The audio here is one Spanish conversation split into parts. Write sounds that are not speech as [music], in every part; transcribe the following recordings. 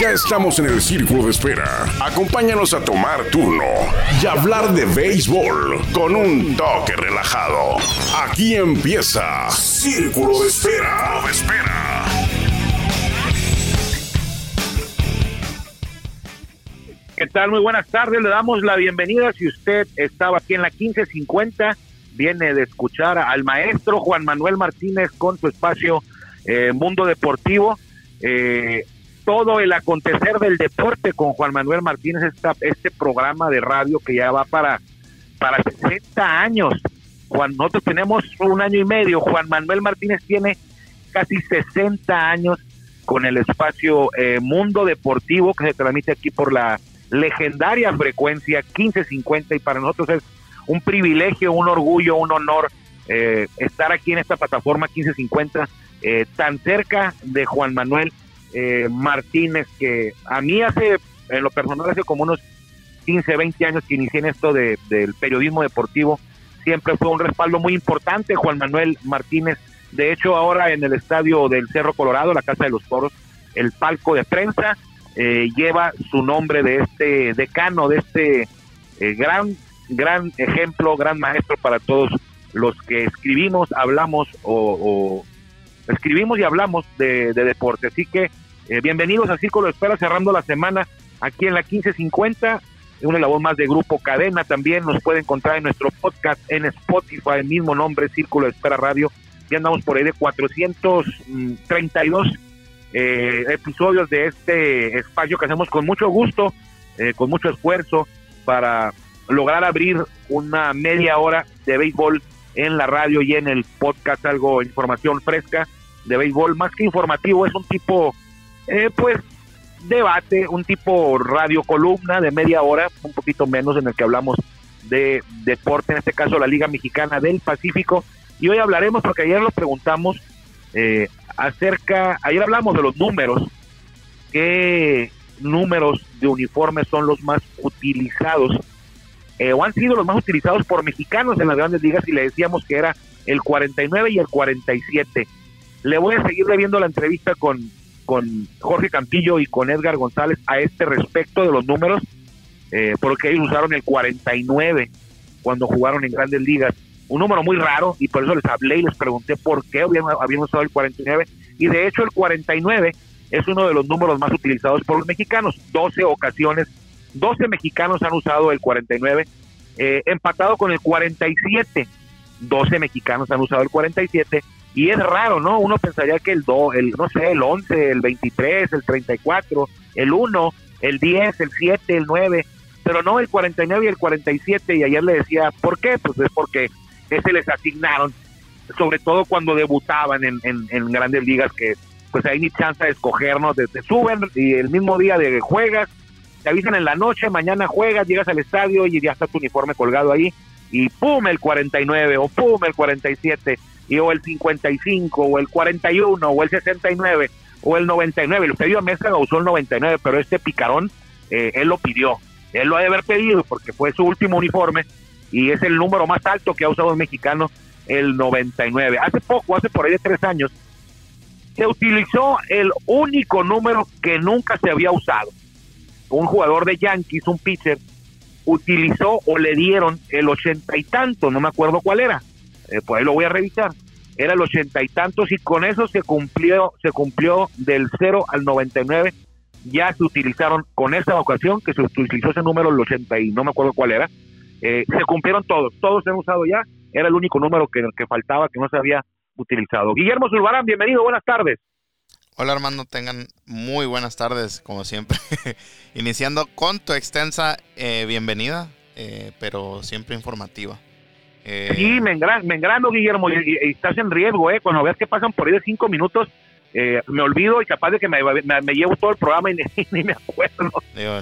Ya estamos en el círculo de espera. Acompáñanos a tomar turno y hablar de béisbol con un toque relajado. Aquí empieza Círculo de Espera. De espera. ¿Qué tal? Muy buenas tardes. Le damos la bienvenida. Si usted estaba aquí en la 1550, viene de escuchar al maestro Juan Manuel Martínez con su espacio eh, Mundo Deportivo. Eh, todo el acontecer del deporte con Juan Manuel Martínez, esta, este programa de radio que ya va para, para 60 años. Juan, nosotros tenemos un año y medio, Juan Manuel Martínez tiene casi 60 años con el espacio eh, Mundo Deportivo que se transmite aquí por la legendaria frecuencia 1550 y para nosotros es un privilegio, un orgullo, un honor eh, estar aquí en esta plataforma 1550 eh, tan cerca de Juan Manuel eh, Martínez, que a mí hace, en lo personal, hace como unos 15, 20 años que inicié en esto de, del periodismo deportivo, siempre fue un respaldo muy importante, Juan Manuel Martínez. De hecho, ahora en el estadio del Cerro Colorado, la Casa de los Toros, el palco de prensa eh, lleva su nombre de este decano, de este eh, gran, gran ejemplo, gran maestro para todos los que escribimos, hablamos o, escribimos y hablamos de, de deporte. Así que eh, bienvenidos a Círculo de Espera, cerrando la semana aquí en la 1550. Una labor más de Grupo Cadena también. Nos puede encontrar en nuestro podcast en Spotify, el mismo nombre, Círculo de Espera Radio. Ya andamos por ahí de 432 eh, episodios de este espacio que hacemos con mucho gusto, eh, con mucho esfuerzo para lograr abrir una media hora de béisbol en la radio y en el podcast, algo información fresca de béisbol, más que informativo, es un tipo eh, pues debate, un tipo radio columna de media hora, un poquito menos en el que hablamos de deporte, en este caso la Liga Mexicana del Pacífico. Y hoy hablaremos, porque ayer lo preguntamos eh, acerca, ayer hablamos de los números, qué números de uniformes son los más utilizados eh, o han sido los más utilizados por mexicanos en las grandes ligas y le decíamos que era el 49 y el 47. Le voy a seguir viendo la entrevista con con Jorge Campillo y con Edgar González a este respecto de los números, eh, porque ellos usaron el 49 cuando jugaron en grandes ligas. Un número muy raro y por eso les hablé y les pregunté por qué habían, habían usado el 49. Y de hecho el 49 es uno de los números más utilizados por los mexicanos. 12 ocasiones, 12 mexicanos han usado el 49, eh, empatado con el 47. 12 mexicanos han usado el 47 y es raro, ¿no? Uno pensaría que el, do, el no sé, el 11, el 23, el 34, el 1, el 10, el 7, el 9, pero no el 49 y el 47 y ayer le decía, ¿por qué? Pues es porque ese les asignaron, sobre todo cuando debutaban en, en, grandes ligas que pues hay ni chance de escogernos, te, suben y el mismo día de juegas, te avisan en la noche, mañana juegas, llegas al estadio y ya está tu uniforme colgado ahí y pum el 49 o pum el 47 y o el 55 o el 41 o el 69 o el 99. El Euterio Mesa usó el 99, pero este picarón eh, él lo pidió. Él lo ha de haber pedido porque fue su último uniforme y es el número más alto que ha usado un mexicano, el 99. Hace poco, hace por ahí de tres años, se utilizó el único número que nunca se había usado. Un jugador de Yankees, un pitcher, utilizó o le dieron el ochenta y tanto, no me acuerdo cuál era, eh, pues ahí lo voy a revisar, era el ochenta y tantos y con eso se cumplió, se cumplió del 0 al 99, ya se utilizaron con esa ocasión que se utilizó ese número, el 80 y no me acuerdo cuál era, eh, se cumplieron todos, todos se han usado ya, era el único número que, que faltaba, que no se había utilizado. Guillermo Zulbarán, bienvenido, buenas tardes. Hola Armando, tengan muy buenas tardes, como siempre. [laughs] Iniciando con tu extensa eh, bienvenida, pero siempre informativa. Eh, sí, me, engrano, Guillermo, y, estás en riesgo, ¿eh? Cuando veas que pasan por ahí de cinco minutos, eh, me olvido y capaz de que me, llevo todo el programa y [laughs] ni, me acuerdo.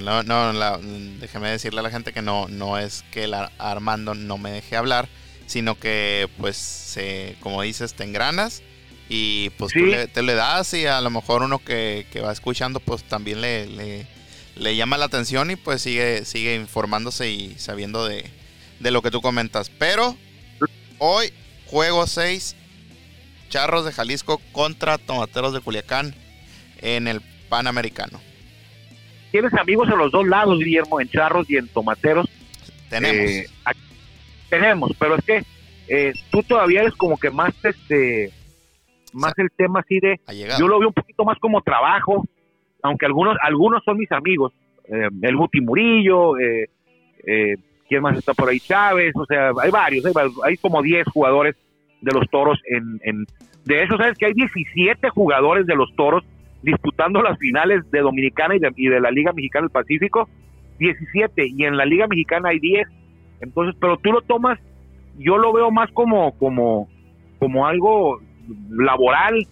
no, no, déjeme decirle a la gente que no, no es que el Armando no me deje hablar, sino que, pues, como dices, te engranas y pues tú te le das y a lo mejor uno que, va escuchando, pues también le, le, le llama la atención y pues sigue, sigue informándose y sabiendo de de lo que tú comentas. Pero hoy juego 6 Charros de Jalisco contra Tomateros de Culiacán en el Panamericano. tienes amigos en los dos lados, Guillermo, en charros y en tomateros. Tenemos. Eh, tenemos, pero es que eh, tú todavía eres como que más este más el tema así de yo lo veo un poquito más como trabajo aunque algunos algunos son mis amigos eh, el Guti Murillo eh, eh, quién más está por ahí Chávez o sea hay varios hay, como 10 jugadores de los toros en, en de eso sabes que hay 17 jugadores de los toros disputando las finales de Dominicana y de, y de la Liga Mexicana del Pacífico 17 y en la Liga Mexicana hay 10 entonces pero tú lo tomas yo lo veo más como, como, como algo laboral.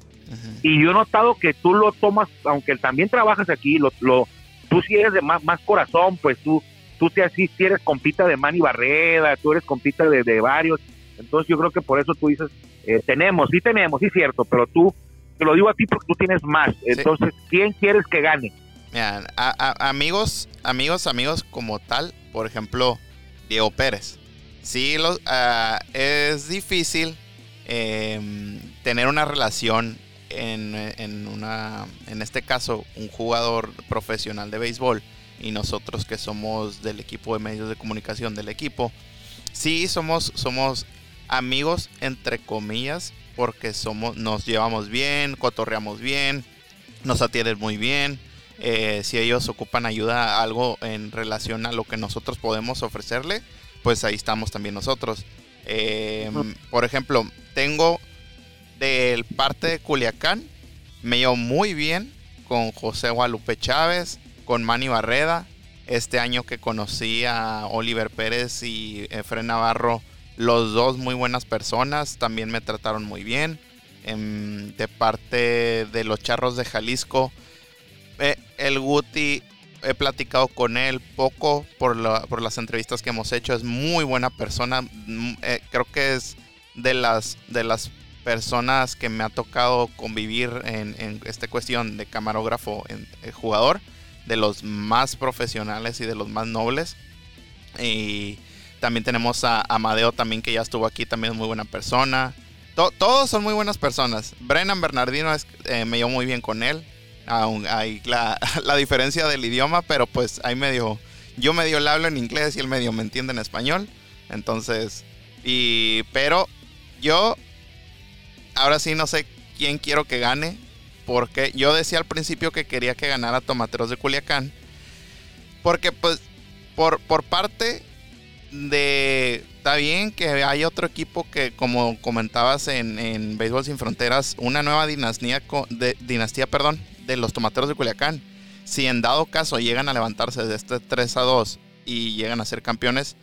Y yo he notado que tú lo tomas, aunque también trabajas aquí, lo, lo, tú sí eres de más, más corazón, pues tú, tú te así, eres compita de Manny Barreda, tú eres compita de, varios. Entonces yo creo que por eso tú dices, eh, tenemos, sí tenemos, sí cierto, pero tú, te lo digo a ti porque tú tienes más. Entonces, ¿quién quieres que gane? amigos, amigos, amigos como tal, por ejemplo, Diego Pérez sí ah, es difícil em, tener una relación en, una, en este caso, un jugador profesional de béisbol y nosotros que somos del equipo de medios de comunicación del equipo, sí somos, somos amigos entre comillas porque somos, nos llevamos bien, cotorreamos bien, nos atienden muy bien. Eh, si ellos ocupan ayuda, algo en relación a lo que nosotros podemos ofrecerle, pues ahí estamos también nosotros. Em, por ejemplo, tengo del parte de Culiacán, me llevo muy bien con José Guadalupe Chávez, con Manny Barreda. Este año que conocí a Oliver Pérez y Efren Navarro, los dos muy buenas personas, también me trataron muy bien. Em, de parte de los Charros de Jalisco, eh, el Guti he platicado con él poco por, por las entrevistas que hemos hecho. Es muy buena persona. Mm, eh, creo que es de las, de las personas que me ha tocado convivir en, esta cuestión de camarógrafo en, eh, jugador. De los más profesionales y de los más nobles. Y también tenemos a Amadeo también que ya estuvo aquí. También es muy buena persona. todos son muy buenas personas. Brennan Bernardino es, eh, me llevo muy bien con él aún hay la, [laughs] diferencia del idioma, pero pues hay medio, yo medio le hablo en inglés y él medio me entiende en español. Entonces, y, pero yo, ahora sí no sé quién quiero que gane, porque yo decía al principio que quería que ganara Tomateros de Culiacán, porque pues, por, por parte de está bien que hay otro equipo que, como comentabas en, en Béisbol Sin Fronteras, una nueva dinastía, de, dinastía perdón, de los tomateros de Culiacán. Si en dado caso llegan a levantarse de este 3 a 2 y llegan a ser campeones,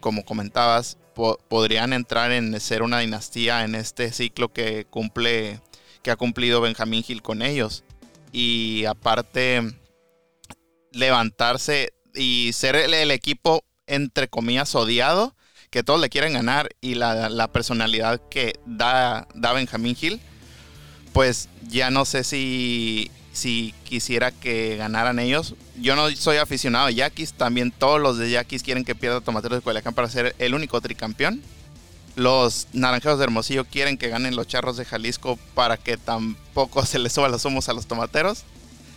como comentabas, podrían entrar en ser una dinastía en este ciclo que cumple, que ha cumplido Benjamín Gil con ellos. Y aparte, levantarse y ser el, equipo, entre comillas, odiado, que todos le quieren ganar y la, personalidad que da, da Benjamín Gil pues ya no sé si, si quisiera que ganaran ellos. Yo no soy aficionado a Yaquis, también todos los de Yaquis quieren que pierda Tomateros de Culiacán para ser el único tricampeón. Los naranjeros de Hermosillo quieren que ganen los charros de Jalisco para que tampoco se les suba los humos a los tomateros.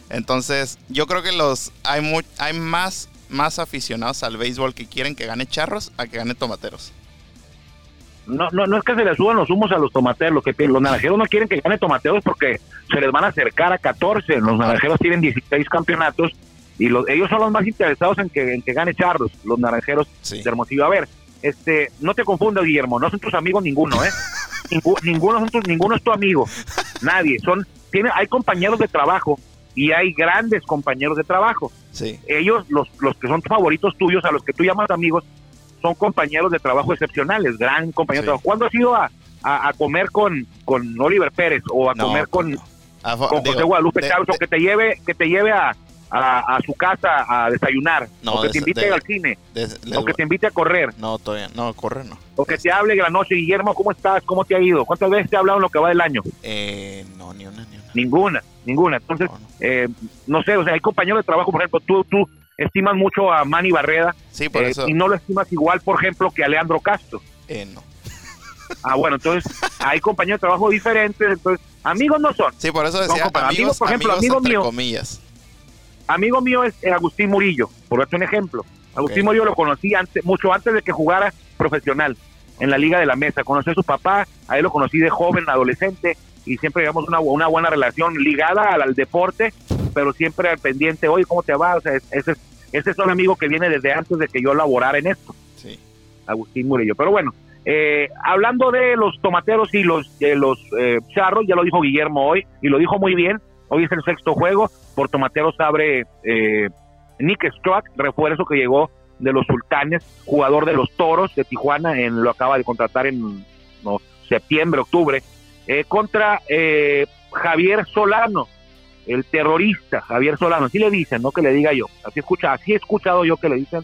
Entonces, yo creo que los hay, hay más, más aficionados al béisbol que quieren que gane charros a que gane tomateros no, no, no es que se les suban los humos a los tomateros, lo que los naranjeros no quieren que gane tomateros porque se les van a acercar a 14, los naranjeros tienen 16 campeonatos y los, ellos son los más interesados en que, en que gane Charlos, los naranjeros de Hermosillo. A ver, este, no te confundas Guillermo, no son tus amigos ninguno, ¿eh? [laughs] ninguno, son ninguno es tu amigo, nadie, son, tiene, hay compañeros de trabajo y hay grandes compañeros de trabajo. Sí. Ellos, los, los que son favoritos tuyos, a los que tú llamas amigos, son compañeros de trabajo excepcionales, gran compañero de trabajo. ¿Cuándo has ido a, a, comer con, con Oliver Pérez o a comer con, con José Guadalupe Chávez o que te lleve, que te lleve a, a, su casa a desayunar, o que te invite al cine, o que te invite a correr. No, todavía, no, correr no. O que te hable de la noche, Guillermo, ¿cómo estás? ¿Cómo te ha ido? ¿Cuántas veces te ha hablado en lo que va del año? Eh, no, ni una, ni una. Ninguna, ninguna. Entonces, no, Eh, no sé, o sea, hay compañeros de trabajo, por ejemplo, tú, tú estimas mucho a Manny Barreda sí, por eh, eso. y no lo estimas igual, por ejemplo, que a Leandro Castro. Eh, no. Ah, bueno, entonces hay compañeros de trabajo diferentes, entonces amigos no son. Sí, por eso decía amigos, por ejemplo, amigos, amigos míos. comillas. Amigo mío es Agustín Murillo, por darte un ejemplo. Agustín Murillo lo conocí antes, mucho antes de que jugara profesional en la Liga de la Mesa. Conocí a su papá, a él lo conocí de joven, adolescente, y siempre llevamos una, una buena relación ligada al, deporte, pero siempre al pendiente, oye, ¿cómo te va? O sea, ese, ese es un amigo que viene desde antes de que yo laborara en esto. Sí. Agustín Murillo. Pero bueno, eh, hablando de los tomateros y los, de los eh, charros, ya lo dijo Guillermo hoy, y lo dijo muy bien, hoy es el sexto juego, por tomateros abre eh, Nick Struck, refuerzo que llegó de los sultanes, jugador de los toros de Tijuana, en, lo acaba de contratar en septiembre, octubre, eh, contra eh, Javier Solano, el terrorista Javier Solano, así le dicen, no que le diga yo, así escucha, así he escuchado yo que le dicen,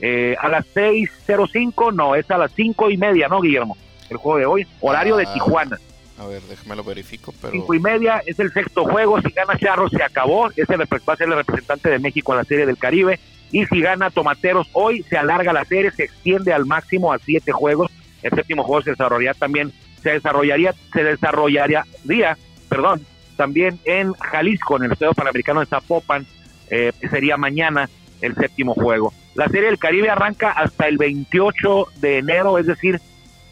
eh, a las 6.05, no, es a las cinco y media, ¿no, Guillermo? El juego de hoy, horario de ah, Tijuana. A ver, déjame lo verifico. Cinco y media, es el sexto juego, si gana Charro se acabó, ese va a ser el representante de México en la Serie del Caribe, y si gana Tomateros hoy, se alarga la serie, se extiende al máximo a siete juegos, el séptimo juego se desarrollaría también, se desarrollaría, se desarrollaría, día, perdón, también en Jalisco, en el Estadio Panamericano de Zapopan, eh, sería mañana el séptimo juego. La Serie del Caribe arranca hasta el 28 de enero, es decir,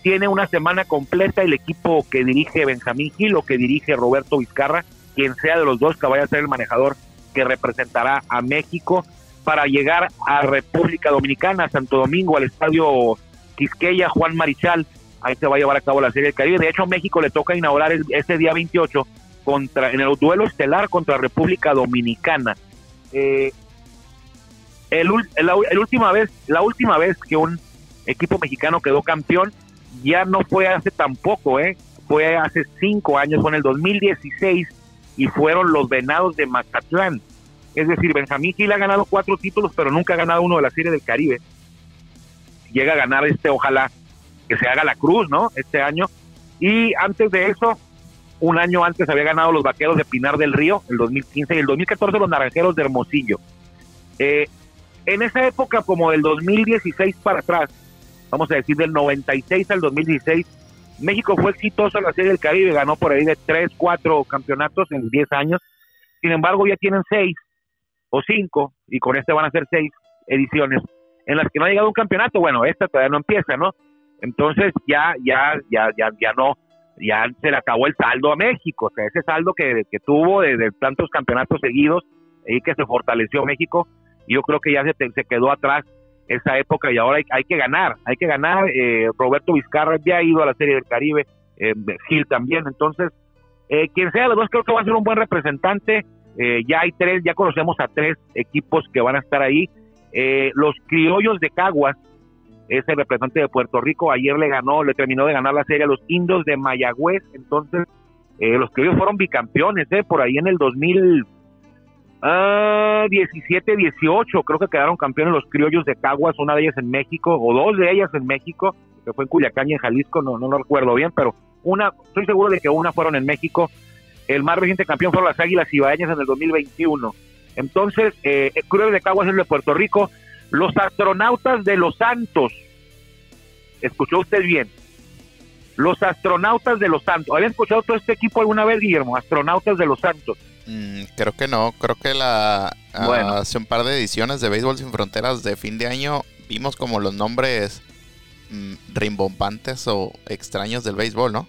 tiene una semana completa el equipo que dirige Benjamín Gil o que dirige Roberto Vizcarra, quien sea de los dos que vaya a ser el manejador que representará a México para llegar a República Dominicana, Santo Domingo, al estadio Quisqueya, Juan Marichal. Ahí se va a llevar a cabo la Serie del Caribe. De hecho, México le toca inaugurar este día 28 contra, en el duelo estelar contra República Dominicana. Eh, el, el, última vez, la última vez que un equipo mexicano quedó campeón ya no fue hace tampoco, ¿eh? fue hace cinco años, fue en el 2016 y fueron los Venados de Mazatlán. Es decir, Benjamín Gil ha ganado cuatro títulos, pero nunca ha ganado uno de la Serie del Caribe. Llega a ganar este, ojalá que se haga la cruz, ¿no? Este año. Y antes de eso, un año antes había ganado los Vaqueros de Pinar del Río, el 2015, y el 2014 los Naranjeros de Hermosillo. Eh, en esa época, como del 2016 para atrás, vamos a decir del 96 al 2016, México fue exitoso en la Serie del Caribe, ganó por ahí de 3, 4 campeonatos en 10 años. Sin embargo, ya tienen 6 o 5, y con este van a ser 6 ediciones en las que no ha llegado un campeonato. Bueno, esta todavía no empieza, ¿no? Entonces ya, ya, ya, ya, ya no, ya se le acabó el saldo a México, o sea, ese saldo que, que tuvo de, tantos campeonatos seguidos y que se fortaleció México, yo creo que ya se, se quedó atrás esa época y ahora hay, que ganar, hay que ganar. Eh, Roberto Vizcarra ya ha ido a la Serie del Caribe, eh, Gil también, entonces, eh, quien sea de los dos creo que va a ser un buen representante. Eh, ya hay tres, ya conocemos a tres equipos que van a estar ahí. los criollos de Caguas, es el representante de Puerto Rico, ayer le ganó, le terminó de ganar la serie a los indios de Mayagüez, entonces los criollos fueron bicampeones, por ahí en el 2000 Ah, 17, 18, creo que quedaron campeones los criollos de Caguas, una de ellas en México, o dos de ellas en México, que fue en Culiacán y en Jalisco, no, no lo recuerdo bien, pero una, estoy seguro de que una fueron en México. El más reciente campeón fueron las Águilas Ibaeñas en el 2021. Entonces, eh, Criollos de Caguas es de Puerto Rico. Los astronautas de Los Santos, escuchó usted bien, los astronautas de Los Santos. ¿Había escuchado todo este equipo alguna vez, Guillermo? Astronautas de Los Santos. Mm, creo que no, creo que la hace un par de ediciones de Béisbol Sin Fronteras de fin de año vimos como los nombres mm, rimbombantes o extraños del béisbol, ¿no?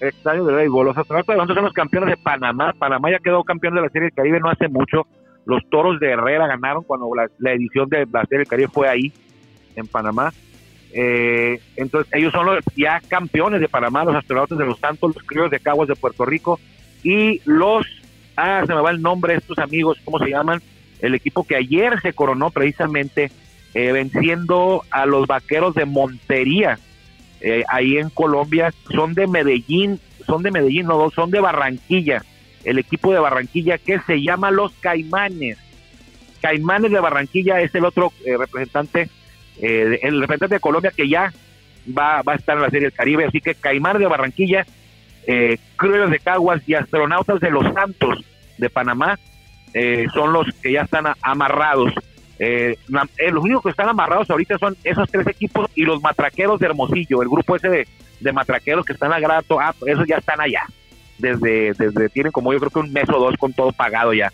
Extraños del béisbol. Los astronautas son los campeones de Panamá. Panamá ya quedó campeón de la Serie del Caribe no hace mucho. Los Toros de Herrera ganaron cuando la, edición de la Serie del Caribe fue ahí, en Panamá. Eh, entonces ellos son los ya campeones de Panamá, los astronautas de los Santos, los criollos de Caguas de Puerto Rico y los ah, se me va el nombre de estos amigos, ¿cómo se llaman? El equipo que ayer se coronó precisamente eh, venciendo a los vaqueros de Montería, eh, ahí en Colombia, son de Medellín, son de Medellín, no, son de Barranquilla, el equipo de Barranquilla que se llama Los Caimanes. Caimanes de Barranquilla es el otro eh, representante, el representante de Colombia que ya va, va a estar en la Serie del Caribe, así que Caimanes de Barranquilla eh, de Caguas y Astronautas de los Santos de Panamá eh, son los que ya están amarrados. Eh, eh, los únicos que están amarrados ahorita son esos tres equipos y los matraqueros de Hermosillo, el grupo ese de, de matraqueros que están a ah, esos ya están allá. Desde, desde, tienen como yo creo que un mes o dos con todo pagado ya.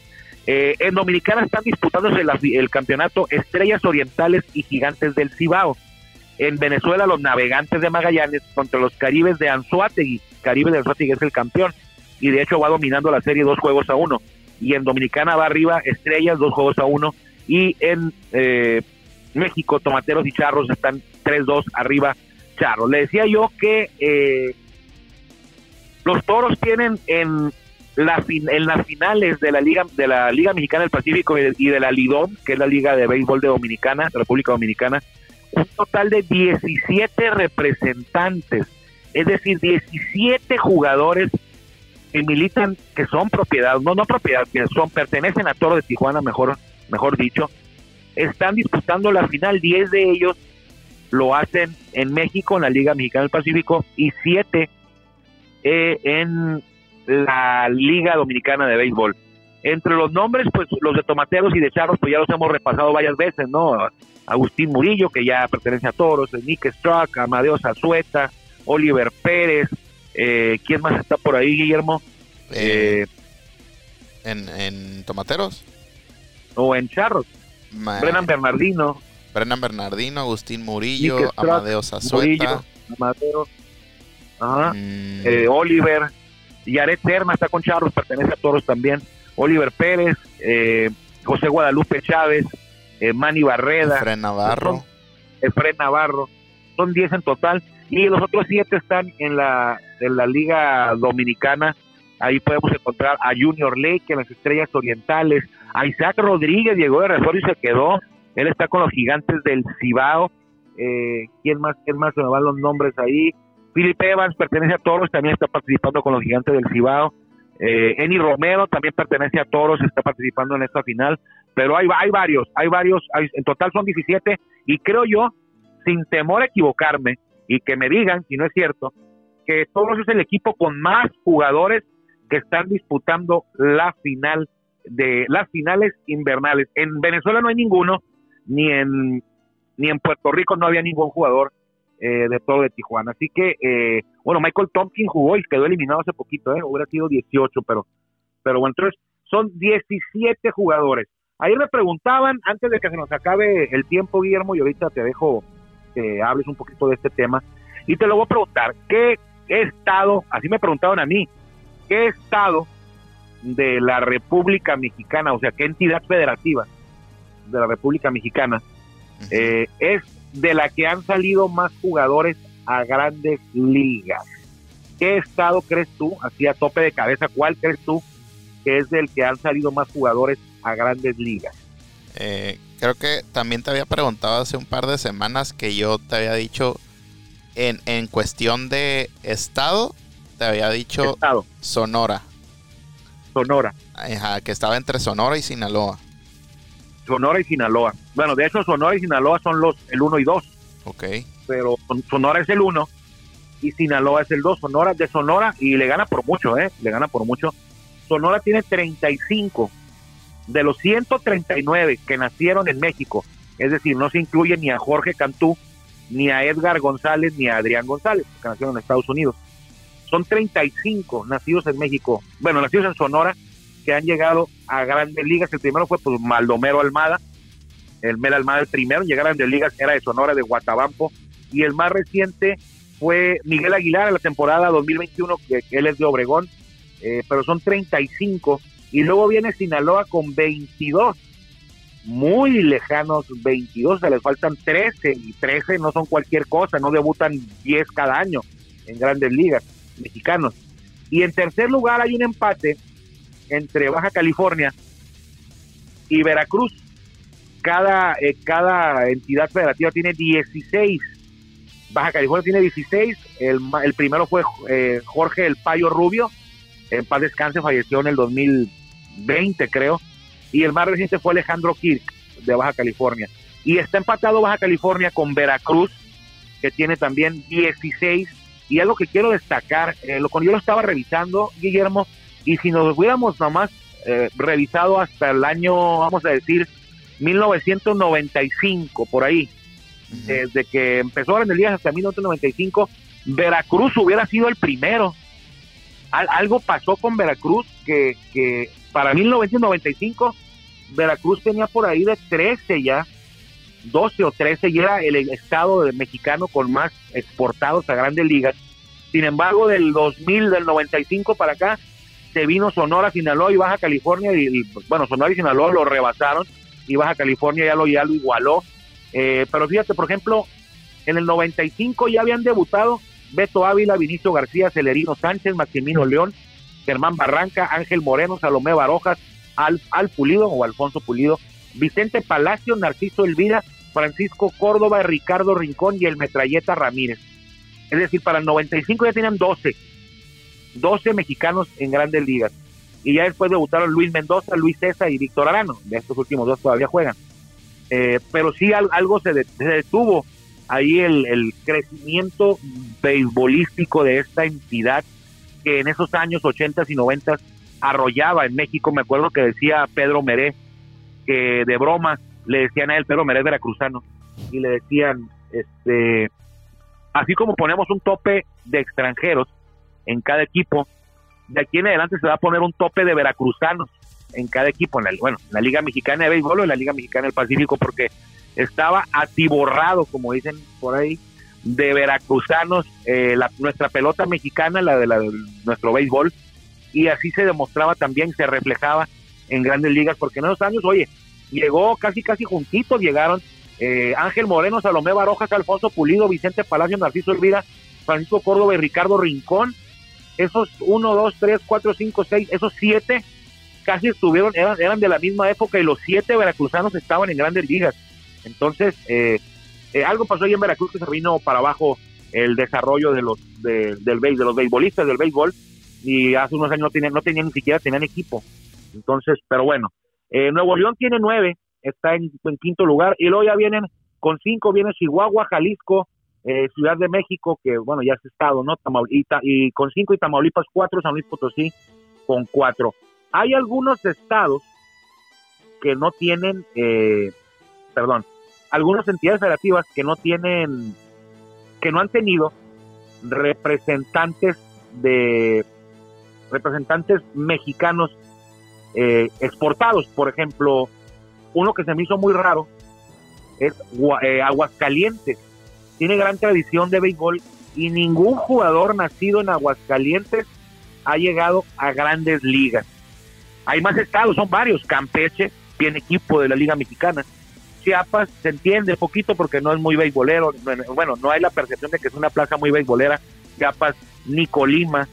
Eh, en Dominicana están disputándose el, campeonato Estrellas Orientales y Gigantes del Cibao. En Venezuela, los Navegantes de Magallanes contra los Caribes de Anzuategui. Caribe de Anzuategui es el campeón y de hecho va dominando la serie dos juegos a uno. Y en Dominicana va arriba Estrellas, dos juegos a uno. Y en eh, México, Tomateros y Charros están 3-2 arriba Charros. Le decía yo que eh, los Toros tienen en la en las finales de la Liga de la Liga Mexicana del Pacífico y de, la Lidón, que es la Liga de Béisbol de Dominicana, República Dominicana, un total de 17 representantes, es decir, 17 jugadores que militan, que son propiedad, no no propiedad, que son pertenecen a Toro de Tijuana, mejor mejor dicho, están disputando la final, 10 de ellos lo hacen en México, en la Liga Mexicana del Pacífico, y 7 eh, en la Liga Dominicana de Béisbol. Entre los nombres, pues los de Tomateros y de Charros, pues ya los hemos repasado varias veces, ¿no? Agustín Murillo, que ya pertenece a Toros, Nick Struck, Amadeo Zazueta, Oliver Pérez, eh, ¿quién más está por ahí, Guillermo? Eh, ¿en, ¿En Tomateros? O en Charros. Brennan Bernardino. Brennan Bernardino, Agustín Murillo, Amadeo Zazueta. Amadeo, mm. eh, Oliver, Yaret está con Charros, pertenece a Toros también. Oliver Pérez, eh, José Guadalupe Chávez, eh, Manny Barreda. Efren Navarro. Efren Navarro. Son 10 en total. Y los otros 7 están en la, en la Liga Dominicana. Ahí podemos encontrar a Junior Lake en las Estrellas Orientales. A Isaac Rodríguez llegó de refuerzo y se quedó. Él está con los gigantes del Cibao. Eh, ¿Quién más? ¿Quién más? Se me van los nombres ahí. Philip Evans pertenece a Toros, también está participando con los gigantes del Cibao. Eh, Eni Romero también pertenece a Toros, está participando en esta final. Pero hay, hay varios, hay varios, en total son 17 y creo yo, sin temor a equivocarme y que me digan si no es cierto, que Toros es el equipo con más jugadores que están disputando la final de las finales invernales. En Venezuela no hay ninguno, ni en ni en Puerto Rico no había ningún jugador eh, de todo de Tijuana. Así que, eh, bueno, Michael Tompkins jugó y quedó eliminado hace poquito, ¿eh? hubiera sido 18, pero, pero bueno, entonces son 17 jugadores. Ahí me preguntaban, antes de que se nos acabe el tiempo, Guillermo, y ahorita te dejo que hables un poquito de este tema, y te lo voy a preguntar, ¿qué estado, así me preguntaban a mí, qué estado de la República Mexicana, o sea, qué entidad federativa de la República Mexicana, eh, es de la que han salido más jugadores a grandes ligas. ¿Qué estado crees tú, así a tope de cabeza, cuál crees tú que es del que han salido más jugadores a grandes ligas? Eh, creo que también te había preguntado hace un par de semanas que yo te había dicho en, en cuestión de estado, te había dicho Sonora. Sonora. Ajá, que estaba entre Sonora y Sinaloa. Sonora y Sinaloa. Bueno, de hecho Sonora y Sinaloa son los el 1 y 2. Ok. Pero Sonora es el 1 y Sinaloa es el 2. Sonora de Sonora y le gana por mucho, ¿eh? Le gana por mucho. Sonora tiene 35 de los 139 que nacieron en México. Es decir, no se incluye ni a Jorge Cantú, ni a Edgar González, ni a Adrián González, que nacieron en Estados Unidos. Son 35 nacidos en México, bueno, nacidos en Sonora, que han llegado a grandes ligas. El primero fue pues Maldomero Almada, el Mel Almada el primero en llegar a grandes ligas era de Sonora, de Guatabampo, y el más reciente fue Miguel Aguilar en la temporada 2021, que, él es de Obregón, eh, pero son 35, y luego viene Sinaloa con 22, muy lejanos 22, se les faltan 13, y 13 no son cualquier cosa, no debutan 10 cada año en grandes ligas mexicanos. Y en tercer lugar hay un empate entre Baja California y Veracruz. Cada, eh, cada entidad federativa tiene 16. Baja California tiene 16. El, el primero fue eh, Jorge El Payo Rubio. En paz descanse, falleció en el 2020, creo. Y el más reciente fue Alejandro Kirk, de Baja California. Y está empatado Baja California con Veracruz, que tiene también 16. Y algo que quiero destacar, eh, lo cuando yo lo estaba revisando, Guillermo, y si nos hubiéramos nomás eh, revisado hasta el año, vamos a decir, 1995, por ahí, desde que empezó Grandes Ligas hasta 1995, Veracruz hubiera sido el primero algo pasó con Veracruz que, que para 1995 Veracruz tenía por ahí de 13 ya, 12 o 13 y era el estado mexicano con más exportados a grandes ligas. Sin embargo, del 2000, del 95 para acá, se vino Sonora, Sinaloa y Baja California y, bueno, Sonora y Sinaloa lo rebasaron y Baja California ya lo, ya lo igualó. Eh, pero fíjate, por ejemplo, en el 95 ya habían debutado Beto Ávila, Vinicio García, Celerino Sánchez, Maximino León, Germán Barranca, Ángel Moreno, Salomé Barojas, Al, Al Pulido o Alfonso Pulido, Vicente Palacio, Narciso Elvira, Francisco Córdoba, Ricardo Rincón y el Metralleta Ramírez. Es decir, para el 95 ya tenían 12, 12 mexicanos en grandes ligas. Y ya después debutaron Luis Mendoza, Luis César y Víctor Arano. De estos últimos dos todavía juegan. Eh, pero sí algo se, detuvo ahí el, crecimiento beisbolístico de esta entidad que en esos años 80 y 90 arrollaba en México. Me acuerdo que decía Pedro Meré que de broma le decían a él, Pedro Meré veracruzano, y le decían, este, así como ponemos un tope de extranjeros en cada equipo, de aquí en adelante se va a poner un tope de veracruzanos en cada equipo, en la, bueno, en la Liga Mexicana de Béisbol o en la Liga Mexicana del Pacífico, porque estaba atiborrado, como dicen por ahí, de veracruzanos, eh, la, nuestra pelota mexicana, la de, la de nuestro béisbol, y así se demostraba también, se reflejaba en grandes ligas, porque en esos años, oye, llegó casi, casi juntitos, llegaron eh, Ángel Moreno, Salomé Barojas, Alfonso Pulido, Vicente Palacio, Narciso Elvira, Francisco Córdoba y Ricardo Rincón. Esos uno, dos, tres, cuatro, cinco, seis, esos siete casi estuvieron, eran, eran de la misma época y los siete veracruzanos estaban en grandes ligas. Entonces, eh, eh, algo pasó ahí en Veracruz que se vino para abajo el desarrollo de los de, del de los beisbolistas del béisbol y hace unos años no tenían, no tenían ni siquiera tenían equipo. Entonces, pero bueno, eh, Nuevo León tiene nueve, está en, quinto lugar y luego ya vienen con cinco viene Chihuahua, Jalisco, Ciudad de México, que bueno, ya es estado, ¿no? Tamaulipas, y con cinco y Tamaulipas cuatro, San Luis Potosí con cuatro. Hay algunos estados que no tienen, eh, perdón, algunas entidades federativas que no tienen, que no han tenido representantes de representantes mexicanos eh, exportados. Por ejemplo, uno que se me hizo muy raro es eh, Aguascalientes. Tiene gran tradición de béisbol y ningún jugador nacido en Aguascalientes ha llegado a grandes ligas. Hay más estados, son varios. Campeche tiene equipo de la Liga Mexicana. Chiapas se entiende poquito porque no es muy beisbolero. Bueno, no hay la percepción de que es una plaza muy beisbolera. Chiapas, ni Colima,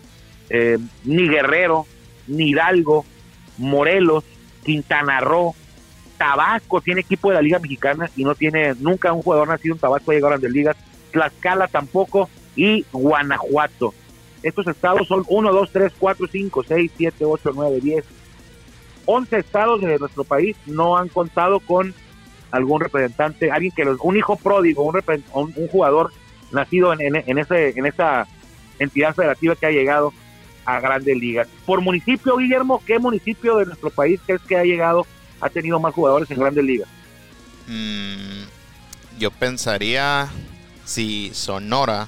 eh, ni Guerrero, ni Hidalgo, Morelos, Quintana Roo, Tabasco tiene equipo de la Liga Mexicana y no tiene nunca un jugador nacido en Tabasco ha llegado a grandes ligas. Tlaxcala tampoco y Guanajuato. Estos estados son 1, 2, 3, 4, 5, 6, 7, 8, 9, 10, 11 estados de nuestro país no han contado con algún representante, alguien que los, un hijo pródigo, un, un, jugador nacido en, ese, en esa entidad federativa que ha llegado a grandes ligas. Por municipio, Guillermo, ¿qué municipio de nuestro país crees que ha llegado, ha tenido más jugadores en grandes ligas? Mm, yo pensaría, si Sonora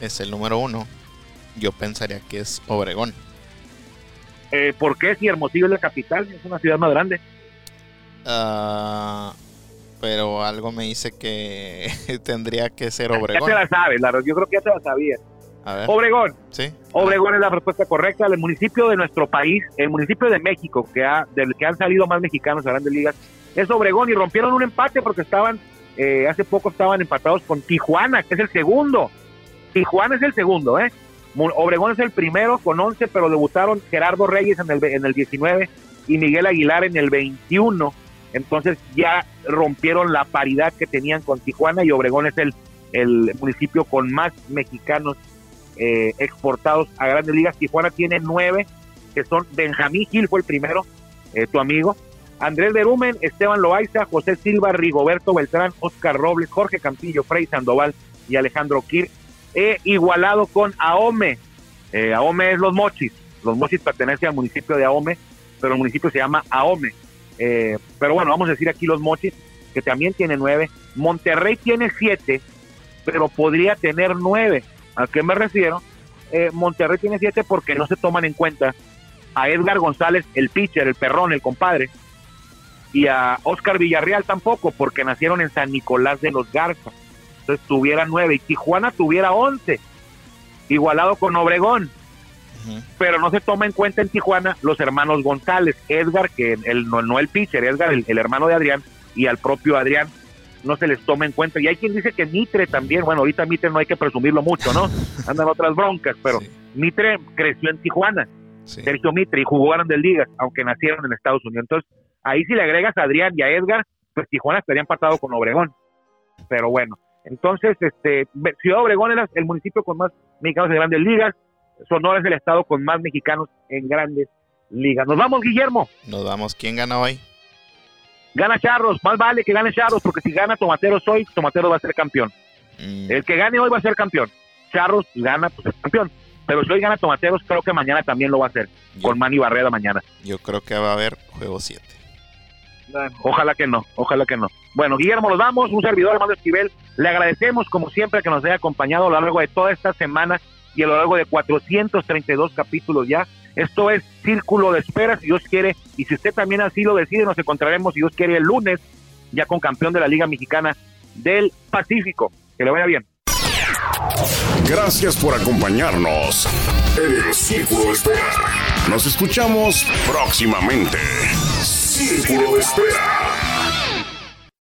es el número uno, yo pensaría que es Obregón. Eh, ¿Por qué si Hermosillo es la capital? Es una ciudad más grande. Ah, pero algo me dice que [laughs] tendría que ser Obregón. Ya te la sabes, yo creo que ya te la sabías. Obregón. Sí. Obregón es la respuesta correcta. El municipio de nuestro país, el municipio de México, que ha, del que han salido más mexicanos a grandes ligas, es Obregón y rompieron un empate porque estaban, eh, hace poco estaban empatados con Tijuana, que es el segundo. Tijuana es el segundo, ¿eh? Obregón es el primero con 11, pero debutaron Gerardo Reyes en el, en el 19 y Miguel Aguilar en el 21. Entonces ya rompieron la paridad que tenían con Tijuana y Obregón es el, el municipio con más mexicanos eh, exportados a grandes ligas. Tijuana tiene nueve, que son Benjamín Gil, fue el primero, eh, tu amigo. Andrés Berumen, Esteban Loaiza, José Silva, Rigoberto Beltrán, Oscar Robles, Jorge Campillo, Frey Sandoval y Alejandro Kir he igualado con Ahome. Eh, Ahome es Los Mochis. Los Mochis pertenecen al municipio de Ahome, pero el municipio se llama Ahome. Eh, pero bueno, vamos a decir aquí Los Mochis, que también tiene nueve. Monterrey tiene siete, pero podría tener nueve. ¿A qué me refiero? eh, Monterrey tiene siete porque no se toman en cuenta a Edgar González, el pitcher, el perrón, el compadre, y a Oscar Villarreal tampoco, porque nacieron en San Nicolás de los Garza. Entonces tuviera nueve y Tijuana tuviera once, igualado con Obregón. Pero no se toma en cuenta en Tijuana los hermanos González, Edgar, que el, no, el pitcher, Edgar, el, hermano de Adrián, y al propio Adrián no se les toma en cuenta. Y hay quien dice que Mitre también, bueno, ahorita Mitre no hay que presumirlo mucho, ¿no? [laughs] Andan otras broncas, pero Mitre creció en Tijuana, Sergio Mitre, y jugaron del Liga, aunque nacieron en Estados Unidos. Entonces, ahí si le agregas a Adrián y a Edgar, pues Tijuana estaría empatado con Obregón. Pero bueno, entonces, este, Ciudad Obregón era el municipio con más mexicanos en grandes ligas, Sonora es el estado con más mexicanos en grandes ligas. Nos vamos, Guillermo. Nos vamos. ¿Quién gana hoy? Gana Charros, más vale que gane Charros, porque si gana Tomateros hoy, Tomateros va a ser campeón. Mm. El que gane hoy va a ser campeón. Charros gana, pues es campeón. Pero si hoy gana Tomateros, creo que mañana también lo va a hacer. con Manny Barreda mañana. Yo creo que va a haber juego 7. Ojalá que no, ojalá que no. Bueno, Guillermo, nos damos, un servidor, Armando Esquivel. Le agradecemos, como siempre, que nos haya acompañado a lo largo de toda esta semana y a lo largo de 432 capítulos ya. Esto es Círculo de Espera, si Dios quiere, y si usted también así lo decide, nos encontraremos, si Dios quiere, el lunes, ya con campeón de la Liga Mexicana del Pacífico. Que le vaya bien. Gracias por acompañarnos en el Círculo de Espera. Nos escuchamos próximamente. Círculo de Espera.